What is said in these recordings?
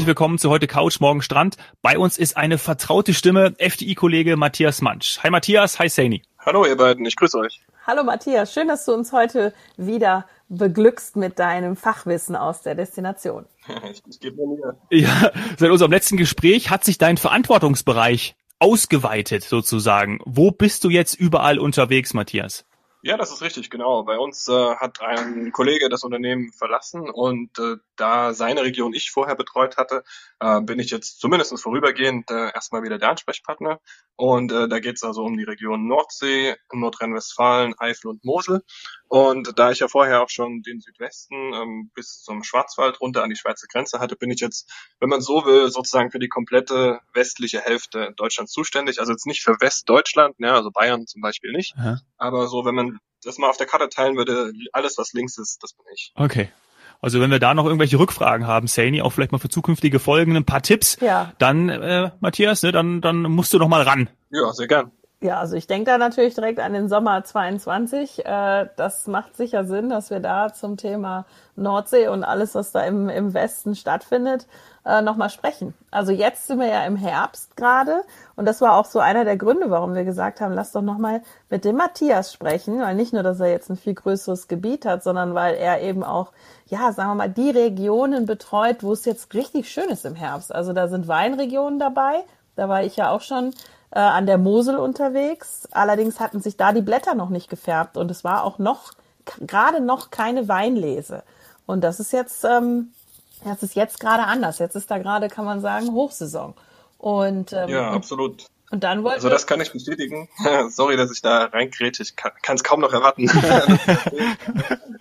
Herzlich willkommen zu heute Couch, morgen Strand. Bei uns ist eine vertraute Stimme, FDI-Kollege Matthias Mansch. Hi Matthias, hi Saini. Hallo ihr beiden, ich grüße euch. Hallo Matthias, schön, dass du uns heute wieder beglückst mit deinem Fachwissen aus der Destination. ich, ich gebe mir Ja, seit unserem letzten Gespräch hat sich dein Verantwortungsbereich ausgeweitet sozusagen. Wo bist du jetzt überall unterwegs, Matthias? Ja, das ist richtig, genau. Bei uns äh, hat ein Kollege das Unternehmen verlassen und äh, da seine Region ich vorher betreut hatte, äh, bin ich jetzt zumindest vorübergehend äh, erstmal wieder der Ansprechpartner. Und äh, da geht es also um die Region Nordsee, Nordrhein-Westfalen, Eifel und Mosel. Und da ich ja vorher auch schon den Südwesten ähm, bis zum Schwarzwald runter an die Schweizer Grenze hatte, bin ich jetzt, wenn man so will, sozusagen für die komplette westliche Hälfte Deutschlands zuständig. Also jetzt nicht für Westdeutschland, ja, also Bayern zum Beispiel nicht. Aha. Aber so, wenn man das mal auf der Karte teilen würde, alles was links ist, das bin ich. Okay. Also wenn wir da noch irgendwelche Rückfragen haben, Saini, auch vielleicht mal für zukünftige Folgen ein paar Tipps, ja. dann äh, Matthias, ne, dann, dann musst du noch mal ran. Ja, sehr gern. Ja, also ich denke da natürlich direkt an den Sommer 22. Äh, das macht sicher Sinn, dass wir da zum Thema Nordsee und alles, was da im, im Westen stattfindet, äh, nochmal sprechen. Also jetzt sind wir ja im Herbst gerade und das war auch so einer der Gründe, warum wir gesagt haben, lass doch nochmal mit dem Matthias sprechen, weil nicht nur, dass er jetzt ein viel größeres Gebiet hat, sondern weil er eben auch, ja, sagen wir mal, die Regionen betreut, wo es jetzt richtig schön ist im Herbst. Also da sind Weinregionen dabei, da war ich ja auch schon äh, an der Mosel unterwegs. Allerdings hatten sich da die Blätter noch nicht gefärbt und es war auch noch gerade noch keine Weinlese. Und das ist jetzt, ähm, das ist jetzt gerade anders. Jetzt ist da gerade, kann man sagen, Hochsaison. Und ähm, ja, absolut. Und dann wollte Also das kann ich bestätigen. Sorry, dass ich da reingrätsche. Ich kann es kaum noch erwarten.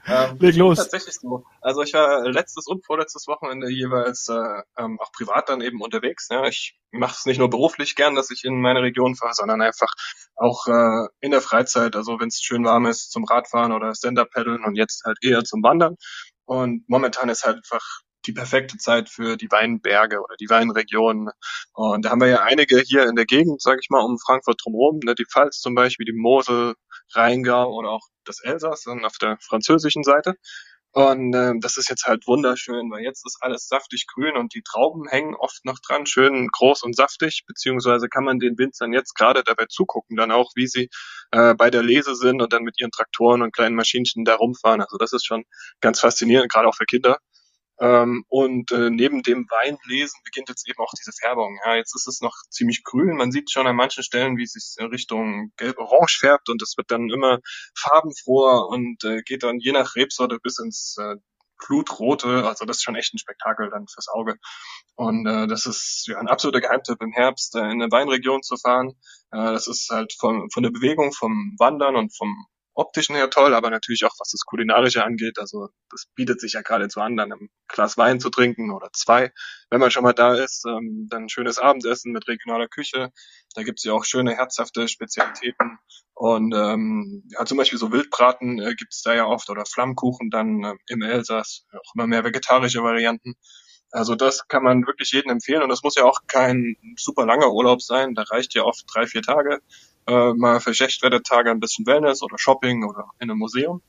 ähm, Leg los. Tatsächlich so. Also ich war letztes und vorletztes Wochenende jeweils äh, ähm, auch privat dann eben unterwegs. Ja. Ich mache es nicht nur beruflich gern, dass ich in meine Region fahre, sondern einfach auch äh, in der Freizeit. Also wenn es schön warm ist zum Radfahren oder Stand-Up-Paddeln und jetzt halt eher zum Wandern. Und momentan ist halt einfach die perfekte Zeit für die Weinberge oder die Weinregionen. Und da haben wir ja einige hier in der Gegend, sage ich mal, um Frankfurt drumherum, ne, die Pfalz zum Beispiel, die Mosel, Rheingau oder auch das Elsass dann auf der französischen Seite. Und äh, das ist jetzt halt wunderschön, weil jetzt ist alles saftig grün und die Trauben hängen oft noch dran, schön groß und saftig, beziehungsweise kann man den Winzern jetzt gerade dabei zugucken, dann auch, wie sie äh, bei der Lese sind und dann mit ihren Traktoren und kleinen Maschinchen da rumfahren. Also das ist schon ganz faszinierend, gerade auch für Kinder. Ähm, und äh, neben dem Weinlesen beginnt jetzt eben auch diese Färbung. Ja, jetzt ist es noch ziemlich grün. Man sieht schon an manchen Stellen, wie es sich Richtung gelb-orange färbt und es wird dann immer farbenfroher und äh, geht dann je nach Rebsorte bis ins äh, Blutrote. Also das ist schon echt ein Spektakel dann fürs Auge. Und äh, das ist ja ein absoluter Geheimtipp im Herbst äh, in eine Weinregion zu fahren. Äh, das ist halt von, von der Bewegung, vom Wandern und vom optischen her toll, aber natürlich auch was das Kulinarische angeht. Also das bietet sich ja geradezu an, dann ein Glas Wein zu trinken oder zwei, wenn man schon mal da ist. Ähm, dann ein schönes Abendessen mit regionaler Küche. Da gibt's ja auch schöne, herzhafte Spezialitäten. Und ähm, ja, zum Beispiel so Wildbraten äh, gibt's da ja oft oder Flammkuchen dann äh, im Elsass, auch immer mehr vegetarische Varianten. Also das kann man wirklich jedem empfehlen und das muss ja auch kein super langer Urlaub sein. Da reicht ja oft drei, vier Tage äh, mal für Schlechtwettertage ein bisschen Wellness oder Shopping oder in einem Museum.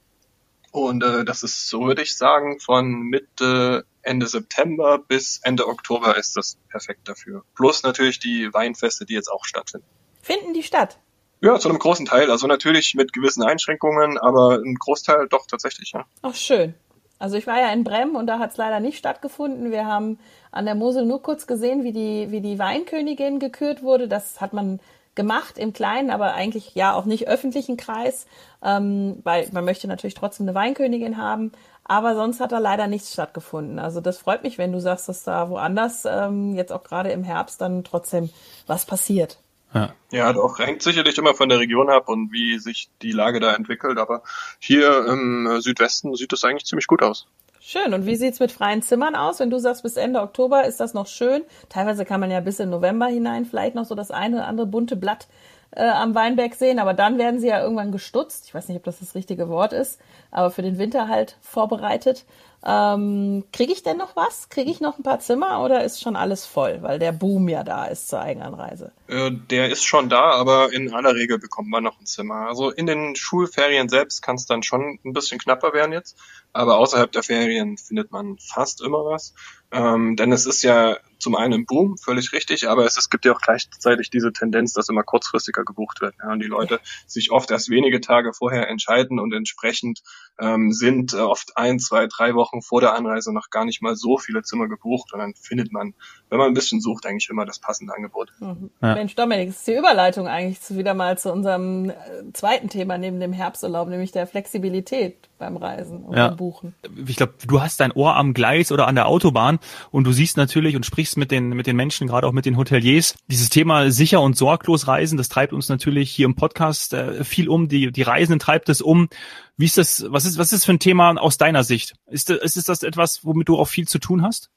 Und äh, das ist, so würde ich sagen, von Mitte, Ende September bis Ende Oktober ist das perfekt dafür. Plus natürlich die Weinfeste, die jetzt auch stattfinden. Finden die statt? Ja, zu einem großen Teil. Also natürlich mit gewissen Einschränkungen, aber ein Großteil doch tatsächlich, ja. Ach, schön. Also ich war ja in Brem und da hat es leider nicht stattgefunden. Wir haben an der Mosel nur kurz gesehen, wie die, wie die Weinkönigin gekürt wurde. Das hat man gemacht im Kleinen, aber eigentlich ja auch nicht öffentlichen Kreis, ähm, weil man möchte natürlich trotzdem eine Weinkönigin haben. Aber sonst hat da leider nichts stattgefunden. Also das freut mich, wenn du sagst, dass da woanders ähm, jetzt auch gerade im Herbst dann trotzdem was passiert. Ja. ja, doch, hängt sicherlich immer von der Region ab und wie sich die Lage da entwickelt. Aber hier im Südwesten sieht es eigentlich ziemlich gut aus. Schön. Und wie sieht's mit freien Zimmern aus? Wenn du sagst, bis Ende Oktober ist das noch schön. Teilweise kann man ja bis in November hinein vielleicht noch so das eine oder andere bunte Blatt äh, am Weinberg sehen, aber dann werden sie ja irgendwann gestutzt. Ich weiß nicht, ob das das richtige Wort ist, aber für den Winter halt vorbereitet. Ähm, Kriege ich denn noch was? Kriege ich noch ein paar Zimmer oder ist schon alles voll, weil der Boom ja da ist zur Eigenanreise? Äh, der ist schon da, aber in aller Regel bekommt man noch ein Zimmer. Also in den Schulferien selbst kann es dann schon ein bisschen knapper werden jetzt, aber außerhalb der Ferien findet man fast immer was. Ähm, denn es ist ja zum einen im Boom, völlig richtig, aber es, es gibt ja auch gleichzeitig diese Tendenz, dass immer kurzfristiger gebucht wird. Ja, und die Leute sich oft erst wenige Tage vorher entscheiden und entsprechend ähm, sind äh, oft ein, zwei, drei Wochen vor der Anreise noch gar nicht mal so viele Zimmer gebucht und dann findet man, wenn man ein bisschen sucht, eigentlich immer das passende Angebot. Mhm. Ja. Mensch, Dominik, das ist die Überleitung eigentlich zu, wieder mal zu unserem äh, zweiten Thema neben dem Herbsturlaub, nämlich der Flexibilität beim Reisen und ja. beim Buchen. Ich glaube, du hast dein Ohr am Gleis oder an der Autobahn und du siehst natürlich und sprichst mit den, mit den Menschen, gerade auch mit den Hoteliers. Dieses Thema sicher und sorglos reisen, das treibt uns natürlich hier im Podcast äh, viel um. Die, die Reisenden treibt es um. Wie ist das, was ist, was ist für ein Thema aus deiner Sicht? Ist, ist, ist das etwas, womit du auch viel zu tun hast?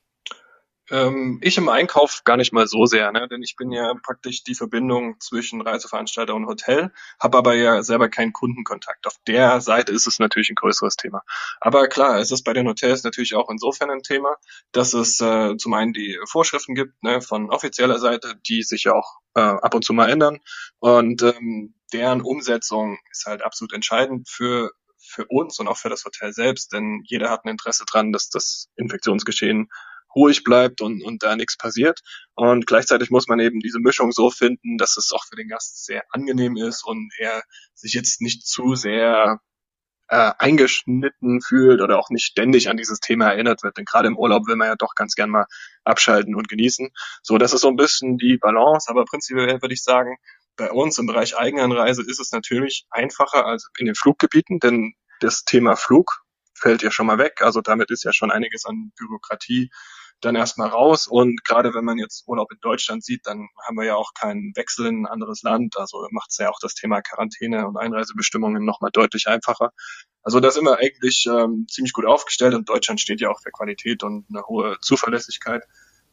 Ähm, ich im Einkauf gar nicht mal so sehr, ne? denn ich bin ja praktisch die Verbindung zwischen Reiseveranstalter und Hotel, habe aber ja selber keinen Kundenkontakt. Auf der Seite ist es natürlich ein größeres Thema. Aber klar, es ist bei den Hotels natürlich auch insofern ein Thema, dass es äh, zum einen die Vorschriften gibt ne, von offizieller Seite, die sich ja auch äh, ab und zu mal ändern und ähm, deren Umsetzung ist halt absolut entscheidend für für uns und auch für das Hotel selbst, denn jeder hat ein Interesse dran, dass das Infektionsgeschehen ruhig bleibt und, und da nichts passiert. Und gleichzeitig muss man eben diese Mischung so finden, dass es auch für den Gast sehr angenehm ist und er sich jetzt nicht zu sehr äh, eingeschnitten fühlt oder auch nicht ständig an dieses Thema erinnert wird. Denn gerade im Urlaub will man ja doch ganz gern mal abschalten und genießen. So, das ist so ein bisschen die Balance, aber prinzipiell würde ich sagen, bei uns im Bereich Eigenanreise ist es natürlich einfacher als in den Fluggebieten, denn das Thema Flug fällt ja schon mal weg. Also damit ist ja schon einiges an Bürokratie dann erstmal raus. Und gerade wenn man jetzt Urlaub in Deutschland sieht, dann haben wir ja auch keinen Wechsel in ein anderes Land. Also macht es ja auch das Thema Quarantäne und Einreisebestimmungen nochmal deutlich einfacher. Also da sind wir eigentlich ähm, ziemlich gut aufgestellt und Deutschland steht ja auch für Qualität und eine hohe Zuverlässigkeit.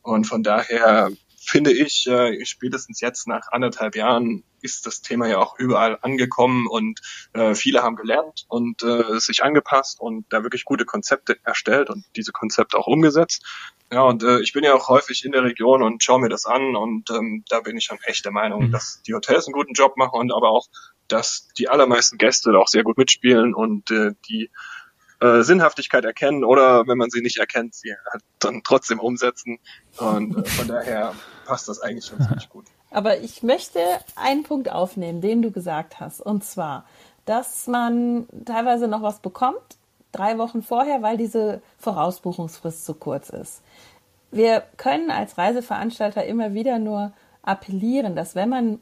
Und von daher finde ich, äh, spätestens jetzt nach anderthalb Jahren ist das Thema ja auch überall angekommen und äh, viele haben gelernt und äh, sich angepasst und da wirklich gute Konzepte erstellt und diese Konzepte auch umgesetzt. Ja, und äh, ich bin ja auch häufig in der Region und schaue mir das an und ähm, da bin ich schon echt der Meinung, mhm. dass die Hotels einen guten Job machen und aber auch, dass die allermeisten Gäste da auch sehr gut mitspielen und äh, die äh, Sinnhaftigkeit erkennen oder wenn man sie nicht erkennt, sie halt dann trotzdem umsetzen. Und äh, von daher passt das eigentlich schon ziemlich gut. Aber ich möchte einen Punkt aufnehmen, den du gesagt hast. Und zwar, dass man teilweise noch was bekommt, drei Wochen vorher, weil diese Vorausbuchungsfrist zu kurz ist. Wir können als Reiseveranstalter immer wieder nur appellieren, dass wenn man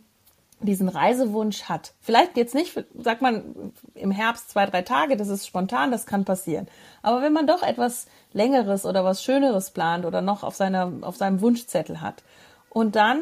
diesen Reisewunsch hat. Vielleicht jetzt nicht, sagt man im Herbst zwei, drei Tage, das ist spontan, das kann passieren. Aber wenn man doch etwas Längeres oder was Schöneres plant oder noch auf, seiner, auf seinem Wunschzettel hat und dann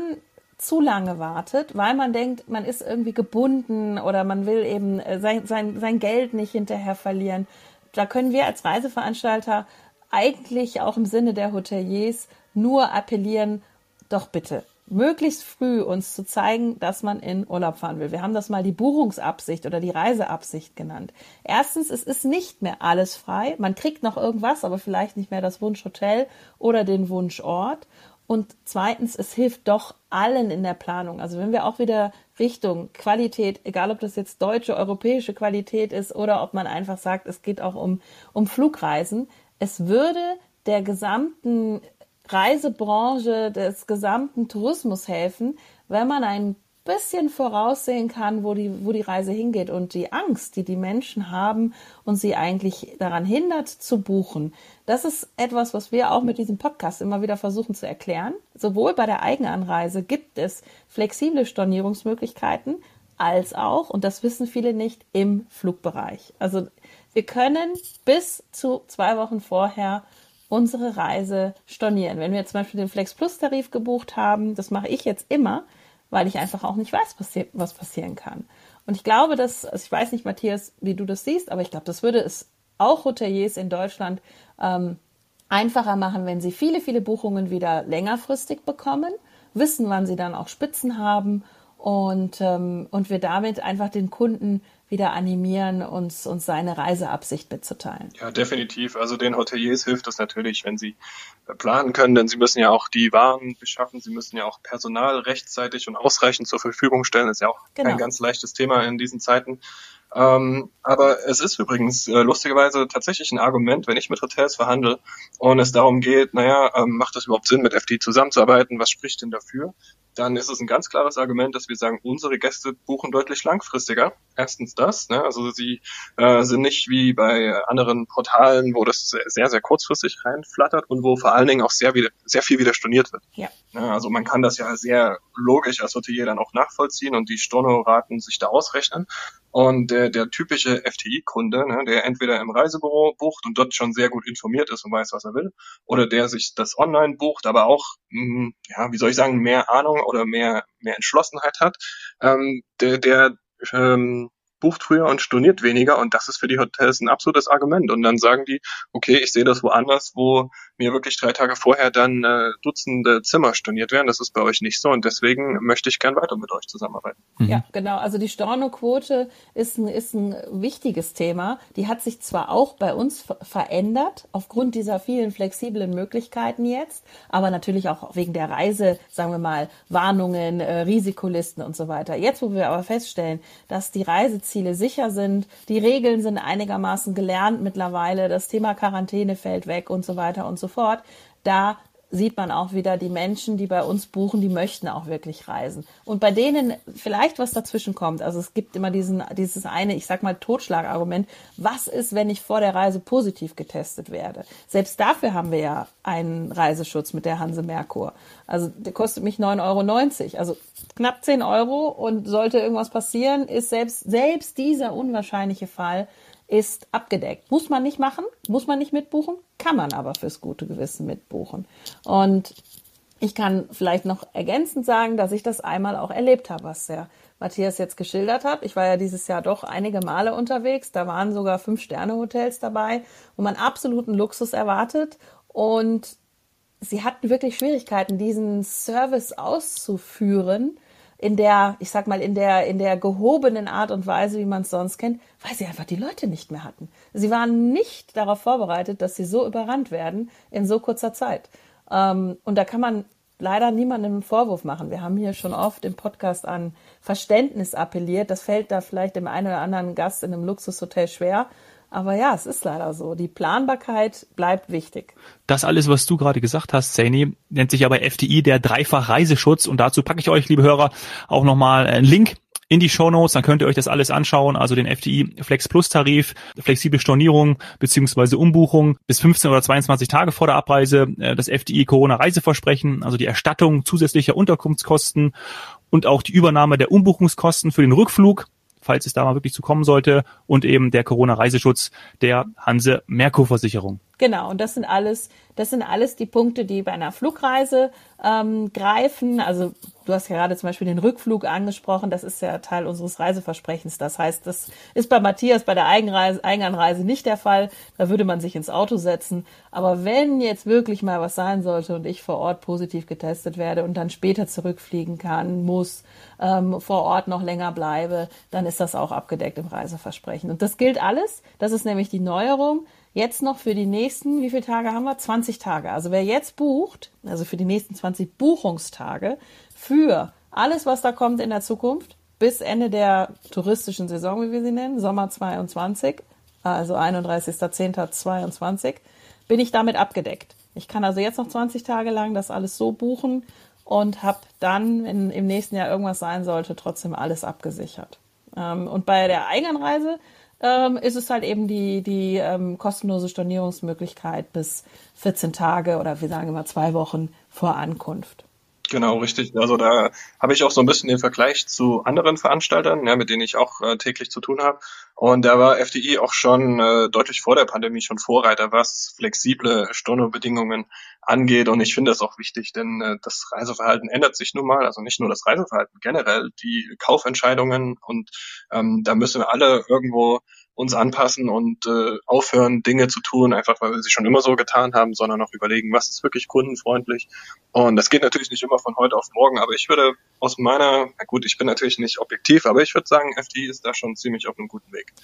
zu lange wartet, weil man denkt, man ist irgendwie gebunden oder man will eben äh, sein, sein, sein Geld nicht hinterher verlieren, da können wir als Reiseveranstalter eigentlich auch im Sinne der Hoteliers nur appellieren, doch bitte, möglichst früh uns zu zeigen, dass man in Urlaub fahren will. Wir haben das mal die Buchungsabsicht oder die Reiseabsicht genannt. Erstens, es ist nicht mehr alles frei. Man kriegt noch irgendwas, aber vielleicht nicht mehr das Wunschhotel oder den Wunschort. Und zweitens, es hilft doch allen in der Planung. Also wenn wir auch wieder Richtung Qualität, egal ob das jetzt deutsche, europäische Qualität ist oder ob man einfach sagt, es geht auch um, um Flugreisen, es würde der gesamten Reisebranche, des gesamten Tourismus helfen, wenn man ein bisschen voraussehen kann, wo die, wo die Reise hingeht und die Angst, die die Menschen haben und sie eigentlich daran hindert zu buchen. Das ist etwas, was wir auch mit diesem Podcast immer wieder versuchen zu erklären. Sowohl bei der Eigenanreise gibt es flexible Stornierungsmöglichkeiten, als auch, und das wissen viele nicht, im Flugbereich. Also wir können bis zu zwei Wochen vorher unsere Reise stornieren. Wenn wir zum Beispiel den Flex Plus Tarif gebucht haben, das mache ich jetzt immer, weil ich einfach auch nicht weiß, was passieren kann. Und ich glaube, dass, also ich weiß nicht, Matthias, wie du das siehst, aber ich glaube, das würde es auch Hoteliers in Deutschland ähm, einfacher machen, wenn sie viele, viele Buchungen wieder längerfristig bekommen, wissen, wann sie dann auch Spitzen haben und, ähm, und wir damit einfach den Kunden wieder animieren, uns, uns seine Reiseabsicht mitzuteilen. Ja, definitiv. Also den Hoteliers hilft es natürlich, wenn sie äh, planen können, denn sie müssen ja auch die Waren beschaffen, sie müssen ja auch Personal rechtzeitig und ausreichend zur Verfügung stellen. Das ist ja auch genau. kein ganz leichtes Thema in diesen Zeiten. Ähm, aber es ist übrigens äh, lustigerweise tatsächlich ein Argument, wenn ich mit Hotels verhandle und es darum geht, naja, ähm, macht das überhaupt Sinn, mit FD zusammenzuarbeiten? Was spricht denn dafür? Dann ist es ein ganz klares Argument, dass wir sagen, unsere Gäste buchen deutlich langfristiger. Erstens das, ne? also sie äh, sind nicht wie bei anderen Portalen, wo das sehr, sehr kurzfristig reinflattert und wo vor allen Dingen auch sehr, wieder, sehr viel wieder storniert wird. Ja. ja. Also man kann das ja sehr logisch als Hotelier dann auch nachvollziehen und die Stornoraten sich da ausrechnen. Und der, der typische FTI-Kunde, ne, der entweder im Reisebüro bucht und dort schon sehr gut informiert ist und weiß, was er will, oder der sich das online bucht, aber auch, mh, hm, ja, wie soll ich sagen, mehr Ahnung oder mehr, mehr Entschlossenheit hat, ähm, der, der ähm, bucht früher und storniert weniger und das ist für die Hotels ein absolutes Argument. Und dann sagen die, okay, ich sehe das woanders, wo mir wirklich drei Tage vorher dann äh, Dutzende Zimmer storniert werden. Das ist bei euch nicht so und deswegen möchte ich gern weiter mit euch zusammenarbeiten. Mhm. Ja, genau. Also die Stornoquote ist ein, ist ein wichtiges Thema. Die hat sich zwar auch bei uns verändert aufgrund dieser vielen flexiblen Möglichkeiten jetzt, aber natürlich auch wegen der Reise, sagen wir mal, Warnungen, äh, Risikolisten und so weiter. Jetzt, wo wir aber feststellen, dass die Reiseziele sicher sind, die Regeln sind einigermaßen gelernt mittlerweile, das Thema Quarantäne fällt weg und so weiter und so fort. Da sieht man auch wieder die Menschen, die bei uns buchen, die möchten auch wirklich reisen. Und bei denen vielleicht was dazwischen kommt. Also es gibt immer diesen, dieses eine, ich sag mal, Totschlagargument. Was ist, wenn ich vor der Reise positiv getestet werde? Selbst dafür haben wir ja einen Reiseschutz mit der Hanse Merkur. Also der kostet mich 9,90 Euro. Also knapp 10 Euro und sollte irgendwas passieren, ist selbst, selbst dieser unwahrscheinliche Fall ist abgedeckt. Muss man nicht machen, muss man nicht mitbuchen, kann man aber fürs gute Gewissen mitbuchen. Und ich kann vielleicht noch ergänzend sagen, dass ich das einmal auch erlebt habe, was der Matthias jetzt geschildert hat. Ich war ja dieses Jahr doch einige Male unterwegs. Da waren sogar Fünf-Sterne-Hotels dabei, wo man absoluten Luxus erwartet. Und sie hatten wirklich Schwierigkeiten, diesen Service auszuführen in der, ich sag mal, in der, in der gehobenen Art und Weise, wie man es sonst kennt, weil sie einfach die Leute nicht mehr hatten. Sie waren nicht darauf vorbereitet, dass sie so überrannt werden in so kurzer Zeit. Ähm, und da kann man leider niemandem einen Vorwurf machen. Wir haben hier schon oft im Podcast an Verständnis appelliert. Das fällt da vielleicht dem einen oder anderen Gast in einem Luxushotel schwer. Aber ja, es ist leider so. Die Planbarkeit bleibt wichtig. Das alles, was du gerade gesagt hast, Saini, nennt sich aber FDI der Dreifach-Reiseschutz. Und dazu packe ich euch, liebe Hörer, auch nochmal einen Link in die Show Notes, dann könnt ihr euch das alles anschauen, also den FDI Flex Plus Tarif, flexible Stornierung beziehungsweise Umbuchung bis 15 oder 22 Tage vor der Abreise, äh, das FDI Corona Reiseversprechen, also die Erstattung zusätzlicher Unterkunftskosten und auch die Übernahme der Umbuchungskosten für den Rückflug falls es da mal wirklich zu kommen sollte, und eben der Corona-Reiseschutz der Hanse Merkur Versicherung. Genau, und das sind alles, das sind alles die Punkte, die bei einer Flugreise ähm, greifen. Also du hast gerade zum Beispiel den Rückflug angesprochen, das ist ja Teil unseres Reiseversprechens. Das heißt, das ist bei Matthias bei der Eigenreise, Eigenanreise nicht der Fall. Da würde man sich ins Auto setzen. Aber wenn jetzt wirklich mal was sein sollte und ich vor Ort positiv getestet werde und dann später zurückfliegen kann, muss, ähm, vor Ort noch länger bleibe, dann ist das auch abgedeckt im Reiseversprechen. Und das gilt alles. Das ist nämlich die Neuerung jetzt noch für die nächsten, wie viele Tage haben wir? 20 Tage. Also wer jetzt bucht, also für die nächsten 20 Buchungstage, für alles, was da kommt in der Zukunft, bis Ende der touristischen Saison, wie wir sie nennen, Sommer 22, also 31.10.22, bin ich damit abgedeckt. Ich kann also jetzt noch 20 Tage lang das alles so buchen und habe dann, wenn im nächsten Jahr irgendwas sein sollte, trotzdem alles abgesichert. Ähm, und bei der Eigenreise ähm, ist es halt eben die, die ähm, kostenlose Stornierungsmöglichkeit bis 14 Tage oder wir sagen immer zwei Wochen vor Ankunft. Genau, richtig. Also da habe ich auch so ein bisschen den Vergleich zu anderen Veranstaltern, ja, mit denen ich auch äh, täglich zu tun habe. Und da war FDI auch schon äh, deutlich vor der Pandemie schon Vorreiter, was flexible Stornobedingungen angeht. Und ich finde das auch wichtig, denn äh, das Reiseverhalten ändert sich nun mal. Also nicht nur das Reiseverhalten, generell die Kaufentscheidungen. Und ähm, da müssen wir alle irgendwo uns anpassen und äh, aufhören, Dinge zu tun, einfach weil wir sie schon immer so getan haben, sondern auch überlegen, was ist wirklich kundenfreundlich. Und das geht natürlich nicht immer von heute auf morgen, aber ich würde aus meiner, na gut, ich bin natürlich nicht objektiv, aber ich würde sagen, FDI ist da schon ziemlich auf einem guten Weg.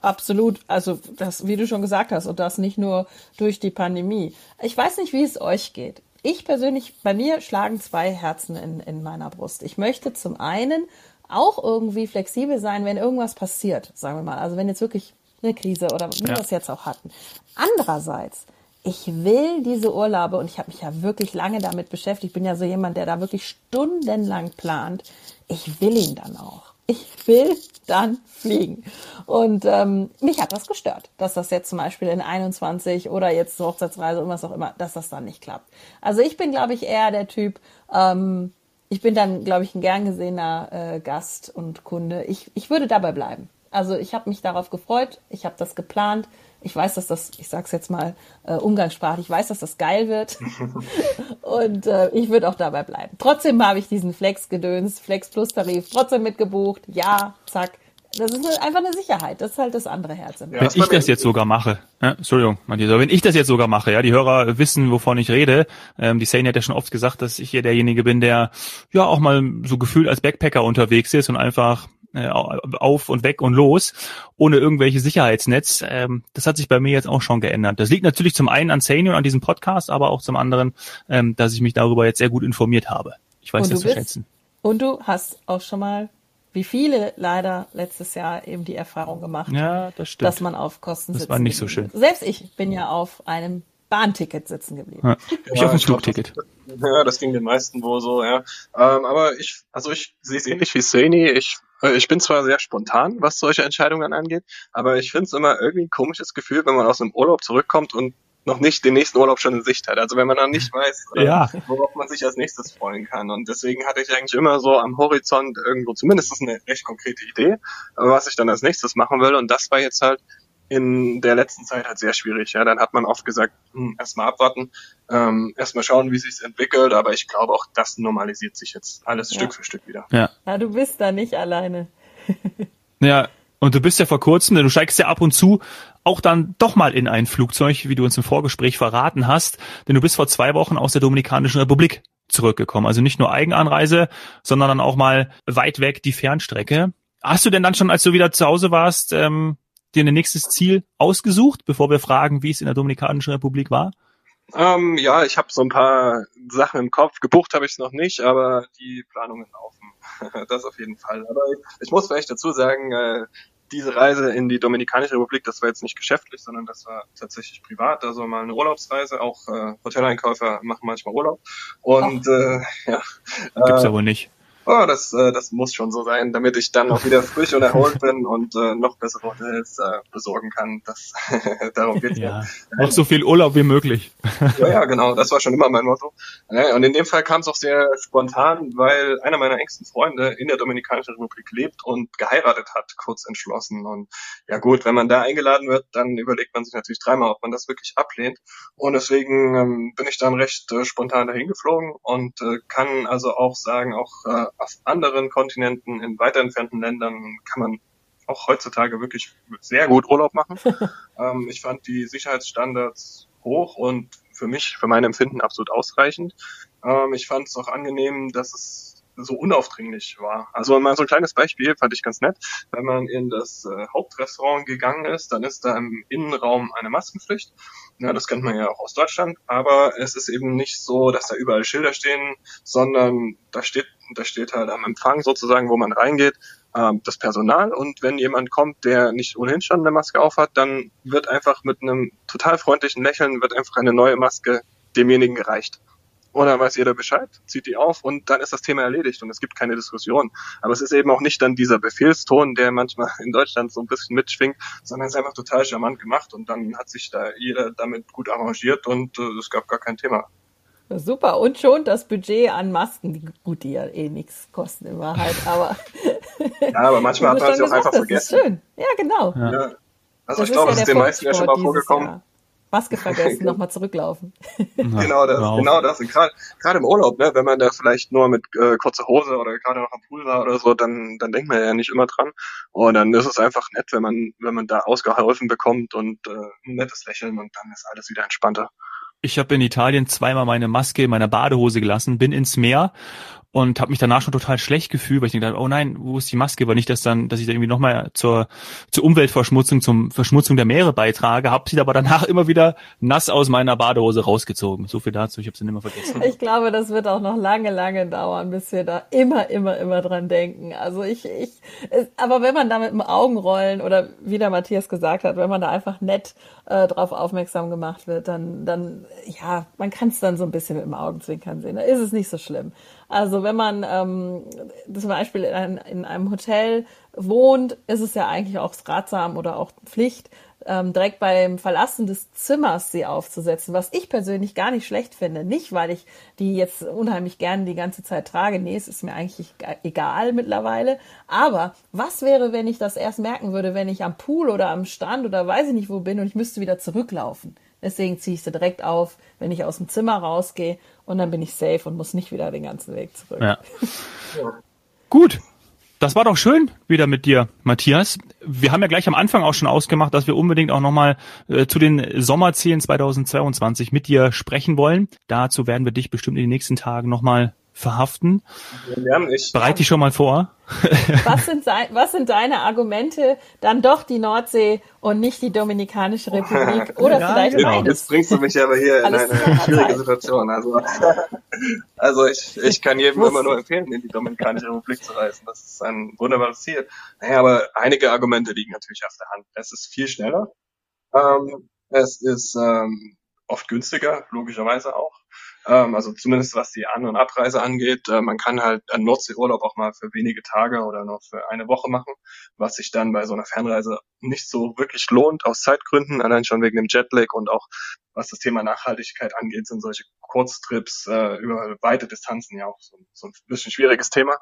Absolut. Also das, wie du schon gesagt hast, und das nicht nur durch die Pandemie. Ich weiß nicht, wie es euch geht. Ich persönlich, bei mir schlagen zwei Herzen in, in meiner Brust. Ich möchte zum einen auch irgendwie flexibel sein, wenn irgendwas passiert, sagen wir mal. Also wenn jetzt wirklich eine Krise oder wie ja. wir es jetzt auch hatten. Andererseits, ich will diese Urlaube und ich habe mich ja wirklich lange damit beschäftigt. Ich bin ja so jemand, der da wirklich stundenlang plant. Ich will ihn dann auch. Ich will dann fliegen. Und ähm, mich hat das gestört, dass das jetzt zum Beispiel in 21 oder jetzt zur Hochzeitsreise und was auch immer, dass das dann nicht klappt. Also ich bin, glaube ich, eher der Typ, ähm, ich bin dann, glaube ich, ein gern gesehener äh, Gast und Kunde. Ich, ich würde dabei bleiben. Also ich habe mich darauf gefreut, ich habe das geplant. Ich weiß, dass das, ich sag's jetzt mal äh, umgangssprachlich, ich weiß, dass das geil wird. und äh, ich würde auch dabei bleiben. Trotzdem habe ich diesen Flex-Gedöns, Flex-Plus-Tarif trotzdem mitgebucht. Ja, zack. Das ist einfach eine Sicherheit. Das ist halt das andere Herz. Im ja, wenn ich das jetzt sogar mache, ja, Entschuldigung, Matthias, wenn ich das jetzt sogar mache, ja, die Hörer wissen, wovon ich rede. Ähm, die Sane hat ja schon oft gesagt, dass ich hier derjenige bin, der ja auch mal so gefühlt als Backpacker unterwegs ist und einfach äh, auf und weg und los, ohne irgendwelche Sicherheitsnetz. Ähm, das hat sich bei mir jetzt auch schon geändert. Das liegt natürlich zum einen an Sane und an diesem Podcast, aber auch zum anderen, ähm, dass ich mich darüber jetzt sehr gut informiert habe. Ich weiß das zu schätzen. Und du hast auch schon mal wie viele leider letztes Jahr eben die Erfahrung gemacht, ja, das stimmt. dass man auf Kosten sitzt. Das war nicht so schön. Selbst ich bin ja auf einem Bahnticket sitzen geblieben. Ja, ich ja, auf ein Flugticket. Ja, das ging den meisten wohl so, ja. Ähm, aber ich, also ich sehe es ähnlich wie Sani. Ich, äh, ich bin zwar sehr spontan, was solche Entscheidungen angeht, aber ich finde es immer irgendwie ein komisches Gefühl, wenn man aus einem Urlaub zurückkommt und noch nicht den nächsten Urlaub schon in Sicht hat. Also wenn man dann nicht weiß, äh, ja. worauf man sich als nächstes freuen kann. Und deswegen hatte ich eigentlich immer so am Horizont irgendwo zumindest eine recht konkrete Idee, was ich dann als nächstes machen will. Und das war jetzt halt in der letzten Zeit halt sehr schwierig. Ja, dann hat man oft gesagt, hm, erstmal abwarten, ähm, erstmal schauen, wie sich's entwickelt. Aber ich glaube auch, das normalisiert sich jetzt alles ja. Stück für Stück wieder. Ja. ja, du bist da nicht alleine. ja, und du bist ja vor kurzem, du steigst ja ab und zu auch dann doch mal in ein Flugzeug, wie du uns im Vorgespräch verraten hast, denn du bist vor zwei Wochen aus der Dominikanischen Republik zurückgekommen. Also nicht nur Eigenanreise, sondern dann auch mal weit weg die Fernstrecke. Hast du denn dann schon, als du wieder zu Hause warst, ähm, dir ein nächstes Ziel ausgesucht, bevor wir fragen, wie es in der Dominikanischen Republik war? Ähm, ja, ich habe so ein paar Sachen im Kopf. Gebucht habe ich es noch nicht, aber die Planungen laufen. das auf jeden Fall. Aber ich, muss vielleicht dazu sagen, äh, diese Reise in die Dominikanische Republik, das war jetzt nicht geschäftlich, sondern das war tatsächlich privat, also mal eine Urlaubsreise. Auch äh, Hoteleinkäufer machen manchmal Urlaub. Und äh, ja. Gibt's äh, aber nicht oh, das, äh, das muss schon so sein, damit ich dann auch wieder frisch und erholt bin und äh, noch bessere Hotels äh, besorgen kann. Das, darum geht's ja. Noch so viel Urlaub wie möglich. ja, ja, genau. Das war schon immer mein Motto. Und in dem Fall kam es auch sehr spontan, weil einer meiner engsten Freunde in der Dominikanischen Republik lebt und geheiratet hat, kurz entschlossen. Und ja gut, wenn man da eingeladen wird, dann überlegt man sich natürlich dreimal, ob man das wirklich ablehnt. Und deswegen ähm, bin ich dann recht äh, spontan dahin geflogen und äh, kann also auch sagen, auch äh, auf anderen Kontinenten, in weiter entfernten Ländern kann man auch heutzutage wirklich sehr gut Urlaub machen. ähm, ich fand die Sicherheitsstandards hoch und für mich, für mein Empfinden absolut ausreichend. Ähm, ich fand es auch angenehm, dass es so unaufdringlich war. Also mal so ein kleines Beispiel fand ich ganz nett. Wenn man in das äh, Hauptrestaurant gegangen ist, dann ist da im Innenraum eine Maskenpflicht. Ja, das kennt man ja auch aus Deutschland. Aber es ist eben nicht so, dass da überall Schilder stehen, sondern da steht da steht halt am Empfang sozusagen, wo man reingeht, ähm, das Personal. Und wenn jemand kommt, der nicht ohnehin schon eine Maske aufhat, dann wird einfach mit einem total freundlichen Lächeln, wird einfach eine neue Maske demjenigen gereicht. Und dann weiß jeder Bescheid, zieht die auf und dann ist das Thema erledigt und es gibt keine Diskussion. Aber es ist eben auch nicht dann dieser Befehlston, der manchmal in Deutschland so ein bisschen mitschwingt, sondern es ist einfach total charmant gemacht und dann hat sich da jeder damit gut arrangiert und äh, es gab gar kein Thema. Super. Und schon das Budget an Masken, die, gut, die ja eh nichts kosten in Wahrheit, aber. ja, aber manchmal hat man sie auch einfach vergessen. Das ist schön. Ja, genau. Ja. Also das ich glaube, es ist den meisten ja schon mal vorgekommen. Jahr. Maske vergessen, nochmal zurücklaufen. genau das, genau das. Gerade im Urlaub, ne, wenn man da vielleicht nur mit äh, kurzer Hose oder gerade noch am Pool war oder so, dann, dann denkt man ja nicht immer dran. Und dann ist es einfach nett, wenn man, wenn man da ausgeholfen bekommt und äh, ein nettes Lächeln und dann ist alles wieder entspannter. Ich habe in Italien zweimal meine Maske in meiner Badehose gelassen, bin ins Meer und habe mich danach schon total schlecht gefühlt, weil ich dachte, oh nein, wo ist die Maske? Weil nicht, dass dann, dass ich da irgendwie nochmal zur, zur Umweltverschmutzung, zum Verschmutzung der Meere beitrage, habe sie aber danach immer wieder nass aus meiner Badehose rausgezogen. So viel dazu, ich habe sie mehr vergessen. Ich glaube, das wird auch noch lange, lange dauern, bis wir da immer, immer, immer dran denken. Also ich, ich, aber wenn man da mit dem Augenrollen oder wie der Matthias gesagt hat, wenn man da einfach nett äh, drauf aufmerksam gemacht wird, dann, dann, ja, man kann es dann so ein bisschen mit dem Augenzwinkern sehen. Da ist es nicht so schlimm. Also wenn man ähm, zum Beispiel in, in einem Hotel wohnt, ist es ja eigentlich auch ratsam oder auch Pflicht, ähm, direkt beim Verlassen des Zimmers sie aufzusetzen, was ich persönlich gar nicht schlecht finde. Nicht, weil ich die jetzt unheimlich gerne die ganze Zeit trage. Nee, es ist mir eigentlich egal mittlerweile. Aber was wäre, wenn ich das erst merken würde, wenn ich am Pool oder am Strand oder weiß ich nicht wo bin und ich müsste wieder zurücklaufen? Deswegen ziehe ich sie direkt auf, wenn ich aus dem Zimmer rausgehe und dann bin ich safe und muss nicht wieder den ganzen Weg zurück. Ja. Gut. Das war doch schön wieder mit dir, Matthias. Wir haben ja gleich am Anfang auch schon ausgemacht, dass wir unbedingt auch nochmal äh, zu den Sommerzielen 2022 mit dir sprechen wollen. Dazu werden wir dich bestimmt in den nächsten Tagen nochmal verhaften. Ja, ich, Bereite dich schon mal vor. Was sind, was sind deine Argumente, dann doch die Nordsee und nicht die Dominikanische Republik oder ja, vielleicht genau. beides? Jetzt bringst du mich aber hier in eine schwierige Situation. Also, also ich, ich kann jedem immer nur empfehlen, in die Dominikanische Republik zu reisen. Das ist ein wunderbares Ziel. Naja, aber einige Argumente liegen natürlich auf der Hand. Es ist viel schneller. Ähm, es ist ähm, oft günstiger, logischerweise auch. Ähm, also zumindest was die An- und Abreise angeht. Äh, man kann halt einen Nordseeurlaub auch mal für wenige Tage oder noch für eine Woche machen, was sich dann bei so einer Fernreise nicht so wirklich lohnt, aus Zeitgründen, allein schon wegen dem Jetlag und auch was das Thema Nachhaltigkeit angeht, sind solche Kurztrips äh, über weite Distanzen ja auch so, so ein bisschen schwieriges Thema.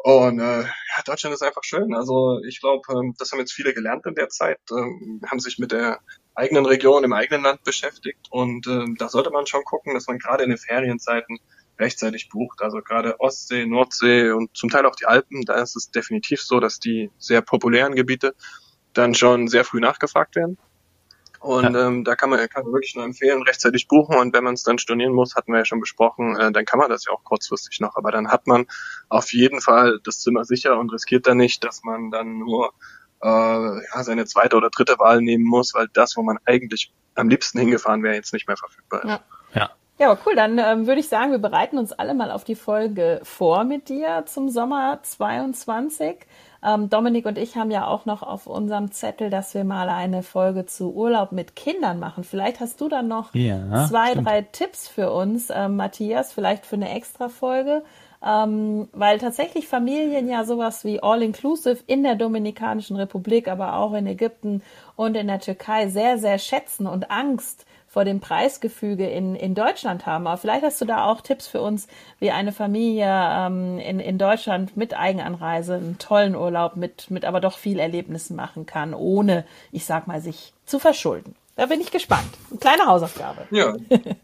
Und äh, ja, Deutschland ist einfach schön. Also ich glaube, ähm, das haben jetzt viele gelernt in der Zeit, ähm, haben sich mit der eigenen Region im eigenen Land beschäftigt. Und äh, da sollte man schon gucken, dass man gerade in den Ferienzeiten rechtzeitig bucht. Also gerade Ostsee, Nordsee und zum Teil auch die Alpen, da ist es definitiv so, dass die sehr populären Gebiete dann schon sehr früh nachgefragt werden. Und ja. ähm, da kann man, kann man wirklich nur empfehlen, rechtzeitig buchen. Und wenn man es dann stornieren muss, hatten wir ja schon besprochen, äh, dann kann man das ja auch kurzfristig noch. Aber dann hat man auf jeden Fall das Zimmer sicher und riskiert dann nicht, dass man dann nur äh, ja, seine zweite oder dritte Wahl nehmen muss, weil das, wo man eigentlich am liebsten hingefahren wäre, jetzt nicht mehr verfügbar ist. Ja. ja. Ja, cool. Dann ähm, würde ich sagen, wir bereiten uns alle mal auf die Folge vor mit dir zum Sommer 22. Ähm, Dominik und ich haben ja auch noch auf unserem Zettel, dass wir mal eine Folge zu Urlaub mit Kindern machen. Vielleicht hast du dann noch ja, zwei, stimmt. drei Tipps für uns, ähm, Matthias, vielleicht für eine extra Folge. Ähm, weil tatsächlich Familien ja sowas wie All-Inclusive in der Dominikanischen Republik, aber auch in Ägypten und in der Türkei sehr, sehr schätzen und Angst vor dem Preisgefüge in, in Deutschland haben. Aber vielleicht hast du da auch Tipps für uns, wie eine Familie ähm, in, in Deutschland mit Eigenanreise einen tollen Urlaub mit, mit aber doch viel Erlebnissen machen kann, ohne, ich sag mal, sich zu verschulden. Da bin ich gespannt. Eine kleine Hausaufgabe. Ja.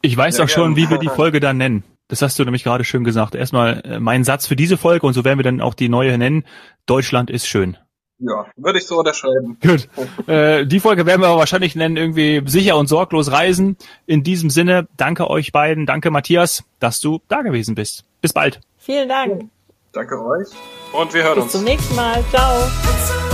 Ich weiß auch schon, wie wir die Folge dann nennen. Das hast du nämlich gerade schön gesagt. Erstmal äh, mein Satz für diese Folge und so werden wir dann auch die neue nennen. Deutschland ist schön. Ja, würde ich so unterschreiben. Gut. Äh, die Folge werden wir aber wahrscheinlich nennen, irgendwie sicher und sorglos reisen. In diesem Sinne, danke euch beiden, danke Matthias, dass du da gewesen bist. Bis bald. Vielen Dank. Danke euch. Und wir hören Bis uns. Bis zum nächsten Mal. Ciao.